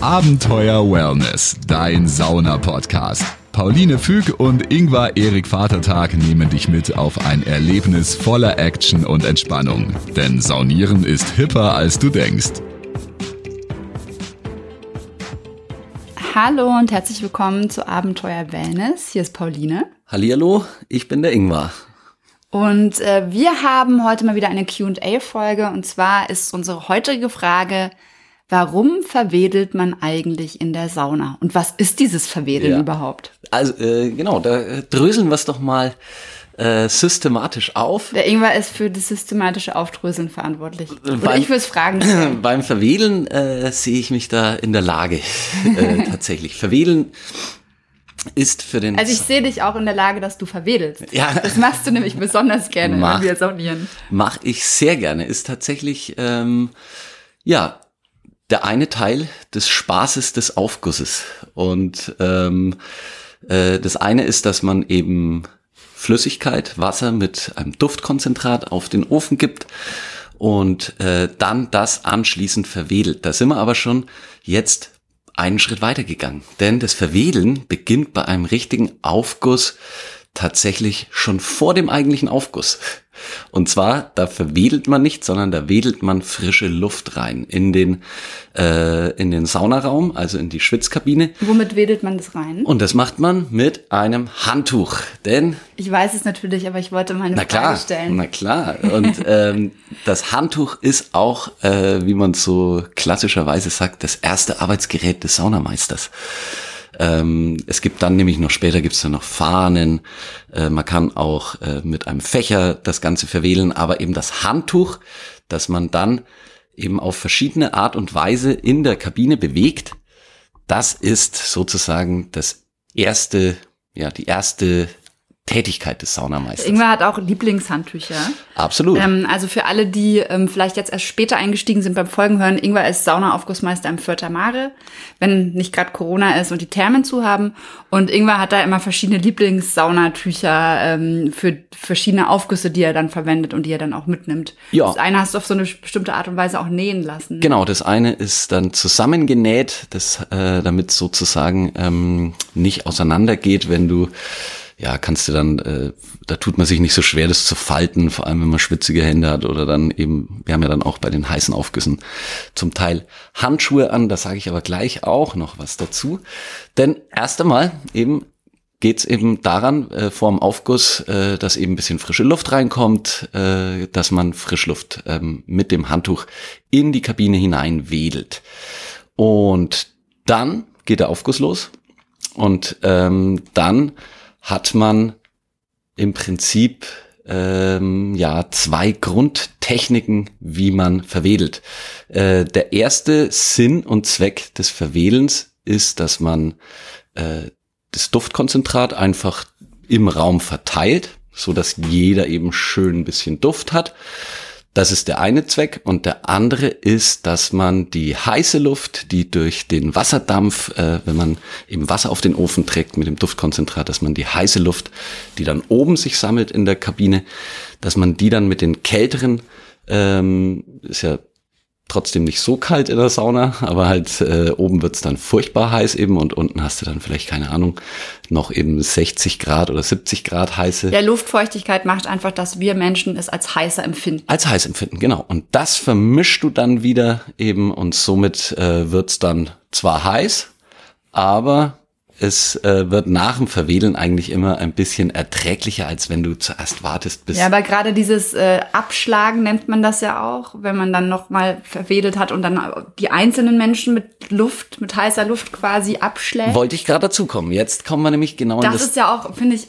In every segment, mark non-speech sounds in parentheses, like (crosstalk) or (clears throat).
Abenteuer Wellness, dein Sauna-Podcast. Pauline Füg und Ingvar Erik Vatertag nehmen dich mit auf ein Erlebnis voller Action und Entspannung. Denn Saunieren ist hipper, als du denkst. Hallo und herzlich willkommen zu Abenteuer Wellness. Hier ist Pauline. Hallihallo, ich bin der Ingvar. Und äh, wir haben heute mal wieder eine QA-Folge. Und zwar ist unsere heutige Frage, warum verwedelt man eigentlich in der Sauna? Und was ist dieses Verwedeln Ja. überhaupt? Also äh, genau, da äh, dröseln wir es doch mal äh, systematisch auf. Der Ingwer ist für das systematische Aufdröseln verantwortlich. Oder Beim- ich fürs Fragen stellen. (clears throat) Beim Verwedeln äh, sehe ich mich da in der Lage, (laughs) äh, (laughs) tatsächlich. Verwedeln ist für den... Also ich sehe dich auch in der Lage, dass du verwedelst. Ja. Das machst du nämlich besonders gerne, Mach. wenn wir saunieren. Mache ich sehr gerne. Ist tatsächlich, ähm, ja, der eine Teil des Spaßes des Aufgusses. Und ähm, äh, das eine ist, dass man eben Flüssigkeit, Wasser mit einem Duftkonzentrat auf den Ofen gibt und äh, dann das anschließend verwedelt. Da sind wir aber schon jetzt einen Schritt weitergegangen. Denn das Verwedeln beginnt bei einem richtigen Aufguss tatsächlich schon vor dem eigentlichen Aufguss. Und zwar, da verwedelt man nicht, sondern da wedelt man frische Luft rein in den, äh, in den Saunaraum, also in die Schwitzkabine. Womit wedelt man das rein? Und das macht man mit einem Handtuch. Denn Ich weiß es natürlich, aber ich wollte meine na Frage klar, stellen. na klar. Und (laughs) ähm, das Handtuch ist auch, äh, wie man so klassischerweise sagt, das erste Arbeitsgerät des Saunameisters. Ähm, es gibt dann nämlich noch später gibt's dann noch Fahnen. Äh, man kann auch äh, mit einem Fächer das Ganze verwählen, aber eben das Handtuch, das man dann eben auf verschiedene Art und Weise in der Kabine bewegt, das ist sozusagen das erste, ja, die erste Tätigkeit des Saunameisters. Ingwer hat auch Lieblingshandtücher. Absolut. Ähm, also für alle, die ähm, vielleicht jetzt erst später eingestiegen sind beim Folgenhören, Ingwer ist Saunaaufgussmeister im Fürther Mare, wenn nicht gerade Corona ist und die Thermen zu haben. Und Ingwer hat da immer verschiedene Lieblingssaunatücher ähm, für verschiedene Aufgüsse, die er dann verwendet und die er dann auch mitnimmt. Ja. Das eine hast du auf so eine bestimmte Art und Weise auch nähen lassen. Genau, das eine ist dann zusammengenäht, das, äh, damit sozusagen ähm, nicht auseinandergeht, wenn du, ja, kannst du dann, äh, da tut man sich nicht so schwer, das zu falten, vor allem wenn man schwitzige Hände hat oder dann eben, wir haben ja dann auch bei den heißen Aufgüssen zum Teil Handschuhe an, da sage ich aber gleich auch noch was dazu. Denn erst einmal eben geht's eben daran, äh, vor dem Aufguss, äh, dass eben ein bisschen frische Luft reinkommt, äh, dass man Frischluft ähm, mit dem Handtuch in die Kabine hinein wedelt. Und dann geht der Aufguss los und ähm, dann hat man im Prinzip ähm, ja zwei Grundtechniken, wie man verwedelt. Äh, der erste Sinn und Zweck des Verwedelns ist, dass man äh, das Duftkonzentrat einfach im Raum verteilt, so dass jeder eben schön ein bisschen Duft hat. Das ist der eine Zweck. Und der andere ist, dass man die heiße Luft, die durch den Wasserdampf, äh, wenn man eben Wasser auf den Ofen trägt mit dem Duftkonzentrat, dass man die heiße Luft, die dann oben sich sammelt in der Kabine, dass man die dann mit den kälteren, ähm, ist ja trotzdem nicht so kalt in der Sauna, aber halt äh, oben wird's dann furchtbar heiß eben und unten hast du dann vielleicht, keine Ahnung, noch eben 60 Grad oder 70 Grad heiße. Ja, Luftfeuchtigkeit macht einfach, dass wir Menschen es als heißer empfinden. Als heiß empfinden, genau. Und das vermischst du dann wieder eben und somit äh, wird's dann zwar heiß, aber es äh, wird nach dem Verwedeln eigentlich immer ein bisschen erträglicher, als wenn du zuerst wartest, bis Ja, aber gerade dieses äh, Abschlagen nennt man das ja auch, wenn man dann noch mal verwedelt hat und dann die einzelnen Menschen mit Luft, mit heißer Luft quasi abschlägt. wollte ich gerade dazu kommen. Jetzt kommen wir nämlich genau in Das das ist ja auch, finde ich,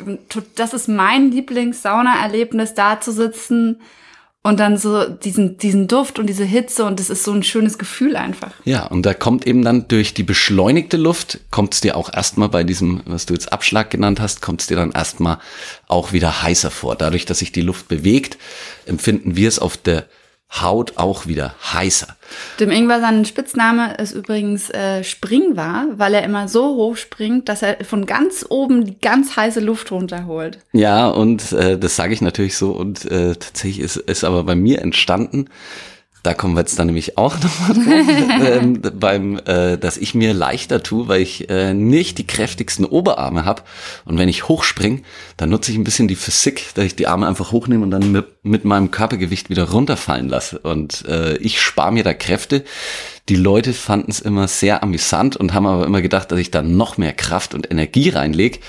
das ist mein Lieblings-Sauna-Erlebnis, da zu sitzen und dann so diesen, diesen Duft und diese Hitze und das ist so ein schönes Gefühl einfach. Ja, und da kommt eben dann durch die beschleunigte Luft, kommt es dir auch erstmal bei diesem, was du jetzt Abschlag genannt hast, kommt es dir dann erstmal auch wieder heißer vor. Dadurch, dass sich die Luft bewegt, empfinden wir es auf der Haut auch wieder heißer. Dem Ingwer sein Spitzname ist übrigens äh, Springwar, weil er immer so hoch springt, dass er von ganz oben die ganz heiße Luft runterholt. Ja, und äh, das sage ich natürlich so und äh, tatsächlich ist ist aber bei mir entstanden Da kommen wir jetzt dann nämlich auch nochmal drauf, (laughs) ähm, beim, äh, dass ich mir leichter tue, weil ich äh, nicht die kräftigsten Oberarme habe. Und wenn ich hochspring, dann nutze ich ein bisschen die Physik, dass ich die Arme einfach hochnehme und dann mit, mit meinem Körpergewicht wieder runterfallen lasse. Und äh, ich spare mir da Kräfte. Die Leute fanden es immer sehr amüsant und haben aber immer gedacht, dass ich da noch mehr Kraft und Energie reinlege.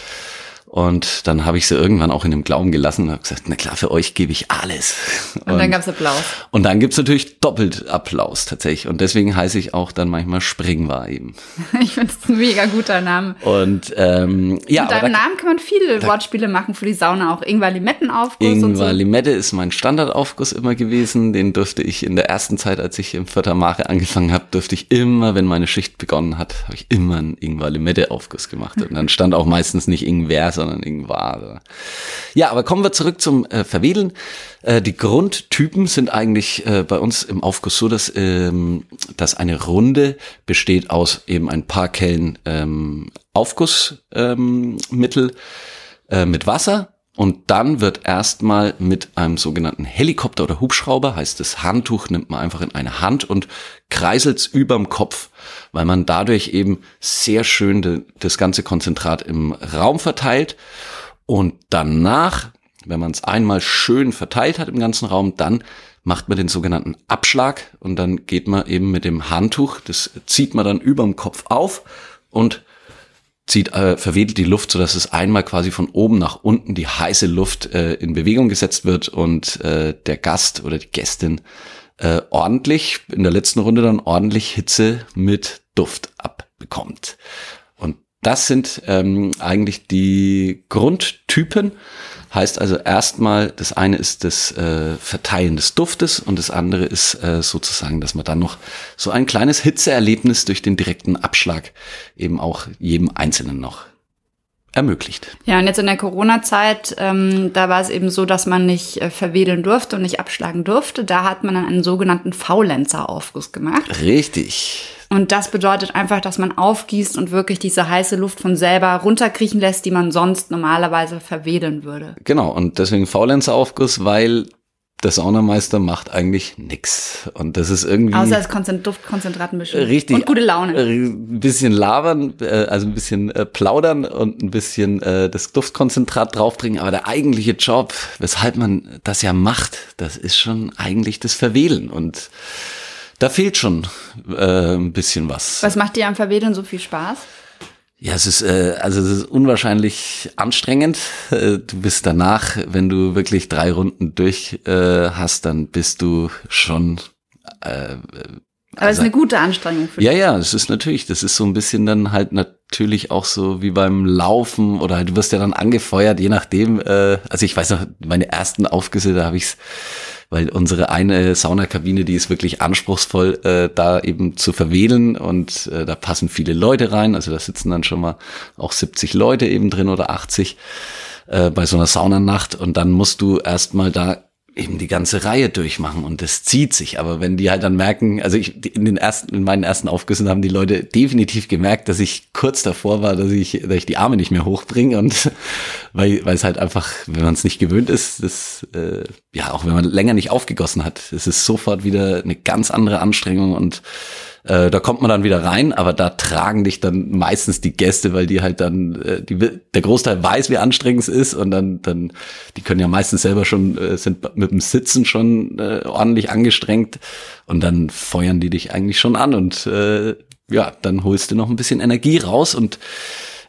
Und dann habe ich sie irgendwann auch in dem Glauben gelassen und habe gesagt, na klar, für euch gebe ich alles. Und, und dann gab's Applaus. Und dann gibt's natürlich doppelt Applaus tatsächlich. Und deswegen heiße ich auch dann manchmal Springwar eben. (laughs) ich finde es ein mega guter Name. Und ähm, ja. Mit deinem Namen kann man viele Wortspiele machen für die Sauna auch. Ingwer Limettenaufguss Ingwer und so. Limette ist mein Standardaufguss immer gewesen. Den durfte ich in der ersten Zeit, als ich im Vierter Mare angefangen habe, durfte ich immer, wenn meine Schicht begonnen hat, habe ich immer einen Ingwer Limette Aufguss gemacht. Und dann stand auch meistens nicht Ingwer, sondern Ingwer. Ja, aber kommen wir zurück zum äh, Verwedeln. Äh, die Grundtypen sind eigentlich äh, bei uns im Aufguss so, dass, ähm, dass eine Runde besteht aus eben ein paar Kellen ähm, Aufgussmittel ähm, äh, mit Wasser. Und dann wird erstmal mit einem sogenannten Helikopter oder Hubschrauber, heißt das Handtuch, nimmt man einfach in eine Hand und kreiselt's überm Kopf, weil man dadurch eben sehr schön de, das ganze Konzentrat im Raum verteilt. Und danach, wenn man es einmal schön verteilt hat im ganzen Raum, dann macht man den sogenannten Abschlag und dann geht man eben mit dem Handtuch, das zieht man dann überm Kopf auf und zieht, äh, verwedelt die Luft, so es einmal quasi von oben nach unten die heiße Luft äh, in Bewegung gesetzt wird und äh, der Gast oder die Gästin äh, ordentlich, in der letzten Runde dann ordentlich Hitze mit Duft abbekommt. Und das sind ähm, eigentlich die Grundtypen. Heißt also erstmal, das eine ist das äh, Verteilen des Duftes und das andere ist äh, sozusagen, dass man dann noch so ein kleines Hitzeerlebnis durch den direkten Abschlag eben auch jedem Einzelnen noch ermöglicht. Ja, und jetzt in der Corona-Zeit, ähm, da war es eben so, dass man nicht äh, verwedeln durfte und nicht abschlagen durfte. Da hat man dann einen sogenannten Faulenzer-Aufguss gemacht. Richtig. Und das bedeutet einfach, dass man aufgießt und wirklich diese heiße Luft von selber runterkriechen lässt, die man sonst normalerweise verwedeln würde. Genau, und deswegen Faulenzer-Aufguss, weil der Saunameister macht eigentlich nix. Und das ist irgendwie. Außer das Konzent Duftkonzentrat mischen. Richtig. Und gute Laune. Ein bisschen labern, äh, also ein bisschen äh, plaudern und ein bisschen äh, das Duftkonzentrat draufbringen. Aber der eigentliche Job, weshalb man das ja macht, das ist schon eigentlich das Verwählen. Und da fehlt schon äh, ein bisschen was. Was macht dir am Verwedeln so viel Spaß? Ja, es ist äh, also es ist unwahrscheinlich anstrengend. Äh, du bist danach, wenn du wirklich drei Runden durch äh, hast, dann bist du schon. Äh, aber es ist eine gute Anstrengung für dich. Ja, ja, es ist natürlich, das ist so ein bisschen dann halt natürlich auch so wie beim Laufen oder du wirst ja dann angefeuert, je nachdem. Äh, also ich weiß noch, meine ersten Aufgüsse, da habe ich's weil unsere eine Saunakabine, die ist wirklich anspruchsvoll, äh, da eben zu verwählen und äh, da passen viele Leute rein. Also da sitzen dann schon mal auch 70 Leute eben drin oder 80 äh, bei so einer Saunanacht und dann musst du erstmal da eben die ganze Reihe durchmachen und das zieht sich. Aber wenn die halt dann merken, also ich, in den ersten, in meinen ersten Aufgüssen haben die Leute definitiv gemerkt, dass ich kurz davor war, dass ich, dass ich die Arme nicht mehr hochbringe und (laughs) weil, weil es halt einfach, wenn man es nicht gewöhnt ist, das, äh, ja, auch wenn man länger nicht aufgegossen hat, es ist sofort wieder eine ganz andere Anstrengung und äh, da kommt man dann wieder rein, aber da tragen dich dann meistens die Gäste, weil die halt dann, äh, die, der Großteil weiß, wie anstrengend es ist und dann, dann, die können ja meistens selber schon, äh, sind mit dem Sitzen schon äh, ordentlich angestrengt und dann feuern die dich eigentlich schon an und äh, ja, dann holst du noch ein bisschen Energie raus und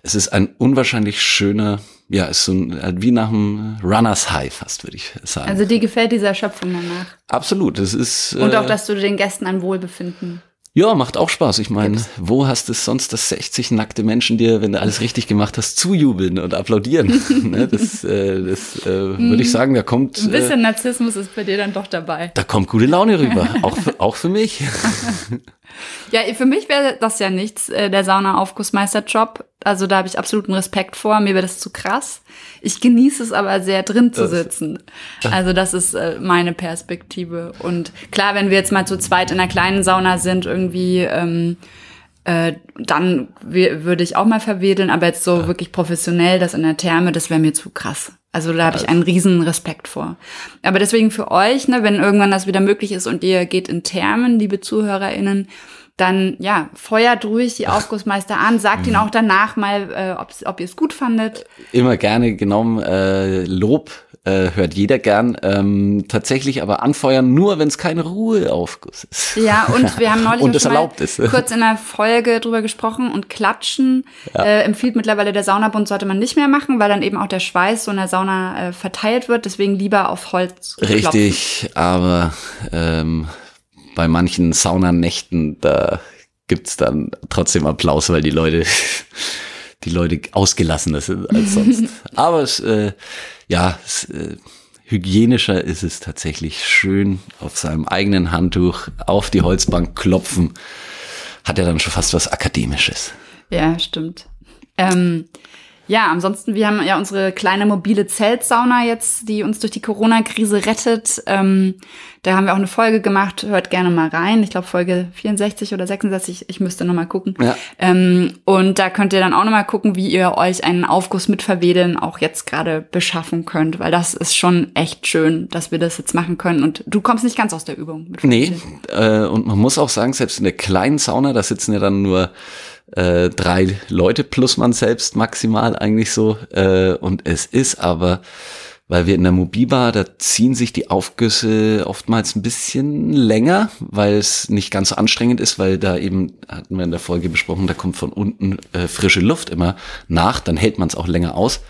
es ist ein unwahrscheinlich schöner, ja, ist so ein, äh, wie nach einem Runners High fast, würde ich sagen. Also dir gefällt diese Erschöpfung danach? Absolut, es ist. Und auch, dass du den Gästen ein Wohlbefinden ja, macht auch Spaß. Ich meine, wo hast du sonst, dass 60 nackte Menschen dir, wenn du alles richtig gemacht hast, zujubeln und applaudieren? (laughs) ne, das äh, das äh, würde ich hm. sagen, da kommt. Ein bisschen äh, Narzissmus ist bei dir dann doch dabei. Da kommt gute Laune rüber. (laughs) auch, für, auch für mich. (laughs) ja, für mich wäre das ja nichts, äh, der Sauna-Aufgussmeister-Job. Also da habe ich absoluten Respekt vor. Mir wäre das zu krass. Ich genieße es aber sehr drin zu sitzen. Also das ist äh, meine Perspektive. Und klar, wenn wir jetzt mal zu zweit in einer kleinen Sauna sind, irgendwie ähm, äh, dann würde ich auch mal verwedeln, aber jetzt so ja. wirklich professionell, das in der Therme, das wäre mir zu krass. Also da habe ich einen riesen Respekt vor. Aber deswegen für euch, ne, wenn irgendwann das wieder möglich ist und ihr geht in Thermen, liebe ZuhörerInnen, dann ja, feuert ruhig die Aufgussmeister an, sagt ihnen mhm. auch danach mal, äh, ob ihr es gut fandet. Immer gerne genommen. Äh, Lob äh, hört jeder gern. Ähm, tatsächlich aber anfeuern nur, wenn es kein Ruheaufguss ist. Ja, und wir haben (laughs) neulich und das erlaubt ist. kurz in der Folge drüber gesprochen und Klatschen ja. äh, empfiehlt mittlerweile der Saunabund, sollte man nicht mehr machen, weil dann eben auch der Schweiß so in der Sauna äh, verteilt wird. Deswegen lieber auf Holz. Klopfen. Richtig, aber ähm, bei manchen Saunanächten, da gibt's dann trotzdem Applaus, weil die Leute, (laughs) die Leute ausgelassener sind als (laughs) sonst. Aber es, äh, ja, es, äh, hygienischer ist es tatsächlich schön auf seinem eigenen Handtuch auf die Holzbank klopfen. Hat ja dann schon fast was Akademisches. Ja, stimmt. Ähm, ja, ansonsten, wir haben ja unsere kleine mobile Zeltsauna jetzt, die uns durch die Corona-Krise rettet. Ähm, da haben wir auch eine Folge gemacht, hört gerne mal rein. Ich glaube Folge 64 oder 66, ich müsste noch mal gucken. Ja. Ähm, und da könnt ihr dann auch noch mal gucken, wie ihr euch einen Aufguss mit Verwedeln auch jetzt gerade beschaffen könnt, weil das ist schon echt schön, dass wir das jetzt machen können. Und du kommst nicht ganz aus der Übung. Mit nee, äh, und man muss auch sagen, selbst in der kleinen Sauna, da sitzen ja dann nur äh, drei Leute plus man selbst maximal eigentlich so. Äh, und es ist aber, weil wir in der Mobibar, da ziehen sich die Aufgüsse oftmals ein bisschen länger, weil es nicht ganz so anstrengend ist, weil da eben, hatten wir in der Folge besprochen, da kommt von unten äh, frische Luft immer nach, dann hält man es auch länger aus.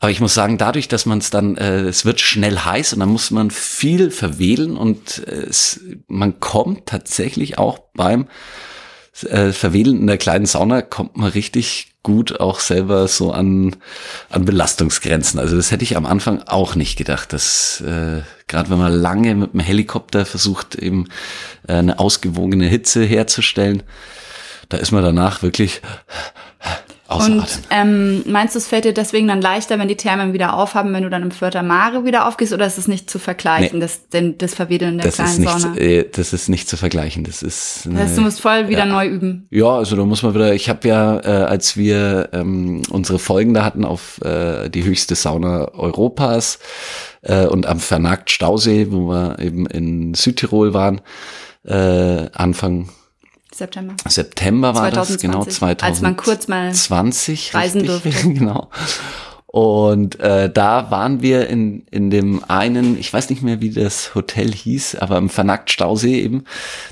Aber ich muss sagen, dadurch, dass man es dann, äh, es wird schnell heiß und dann muss man viel verwedeln und äh, es, man kommt tatsächlich auch beim äh, Verwedeln in der kleinen Sauna kommt man richtig gut auch selber so an, an Belastungsgrenzen. Also das hätte ich am Anfang auch nicht gedacht, dass äh, gerade wenn man lange mit dem Helikopter versucht, eben äh, eine ausgewogene Hitze herzustellen, da ist man danach wirklich Außer und ähm, meinst du, es fällt dir deswegen dann leichter, wenn die Thermen wieder aufhaben, wenn du dann im Vierter Mare wieder aufgehst, oder ist es nicht zu vergleichen, nee. das, denn, das Verwedeln der das kleinen ist nicht, Sauna? Äh, das ist nicht zu vergleichen. Das ist. Eine, das heißt, du musst voll wieder ja, neu üben. Ja, also da muss man wieder. Ich habe ja, äh, als wir ähm, unsere Folgen da hatten auf äh, die höchste Sauna Europas äh, und am Vernagt Stausee, wo wir eben in Südtirol waren, äh, Anfang September. September war 2020, das, genau, 2020. Als man kurz mal 20, reisen durfte. (laughs) genau. Und äh, da waren wir in, in dem einen, ich weiß nicht mehr, wie das Hotel hieß, aber im Vernackt Stausee eben.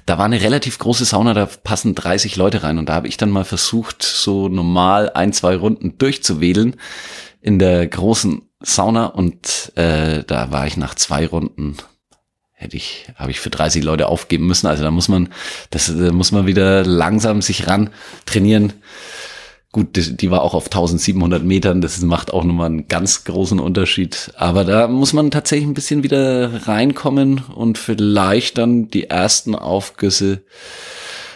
Da war eine relativ große Sauna, da passen 30 Leute rein. Und da habe ich dann mal versucht, so normal ein, zwei Runden durchzuwedeln in der großen Sauna. Und äh, da war ich nach zwei Runden hätte ich, habe ich für 30 Leute aufgeben müssen. Also da muss man, das da muss man wieder langsam sich ran trainieren. Gut, die, die war auch auf 1700 Metern, das macht auch nochmal einen ganz großen Unterschied. Aber da muss man tatsächlich ein bisschen wieder reinkommen und vielleicht dann die ersten Aufgüsse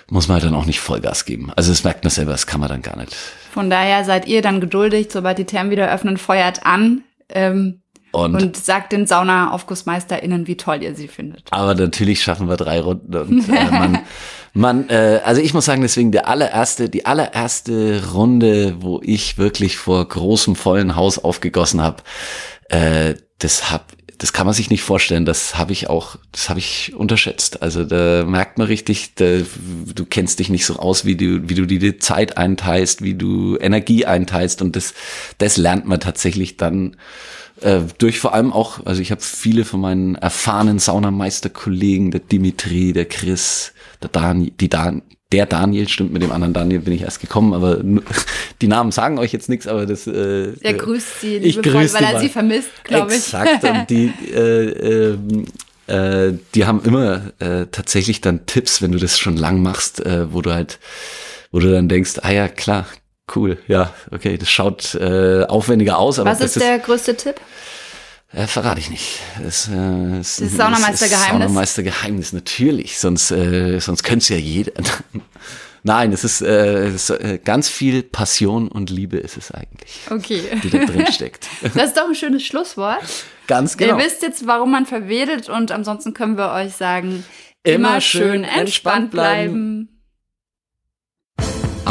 muss man halt dann auch nicht Vollgas geben. Also das merkt man selber, das kann man dann gar nicht. Von daher seid ihr dann geduldig, sobald die Thermen wieder öffnen, feuert an. Ähm, und, und sagt den Sauna-AufgussmeisterInnen, wie toll ihr sie findet. Aber natürlich schaffen wir drei Runden und äh, man, (laughs) man äh, also ich muss sagen, deswegen der allererste, die allererste Runde, wo ich wirklich vor großem vollen Haus aufgegossen habe, äh, das hab das kann man sich nicht vorstellen. Das habe ich auch, das habe ich unterschätzt. Also da merkt man richtig, da, du kennst dich nicht so aus, wie du, wie du die Zeit einteilst, wie du Energie einteilst und das, das lernt man tatsächlich dann äh, durch vor allem auch, also ich habe viele von meinen erfahrenen Saunameisterkollegen, der Dimitri, der Chris, der Daniel, die Dan der Daniel, stimmt, mit dem anderen Daniel bin ich erst gekommen, aber (laughs) die Namen sagen euch jetzt nichts, aber das. Äh, er grüßt sie, liebe Freunde, weil er sie vermisst, glaube ich. Exakt, und die, (laughs) äh, äh, äh, die haben immer äh, tatsächlich dann Tipps, wenn du das schon lang machst, äh, wo du halt, wo du dann denkst, ah ja, klar, Cool, ja, okay, das schaut äh, aufwendiger aus. Aber Was ist der größte Tipp? Äh, verrate ich nicht. Das, äh, das, das Saunameister-Geheimnis. Saunameister-Geheimnis, natürlich. Sonst, äh, sonst könnte es ja jeder. (laughs) Nein, es ist, äh, es ist äh, ganz viel Passion und Liebe ist es eigentlich. Okay. Die da drin steckt. (laughs) Das ist doch ein schönes Schlusswort. Ganz genau. Ihr wisst jetzt, warum man verwedelt und ansonsten können wir euch sagen, immer, immer schön entspannt bleiben. bleiben.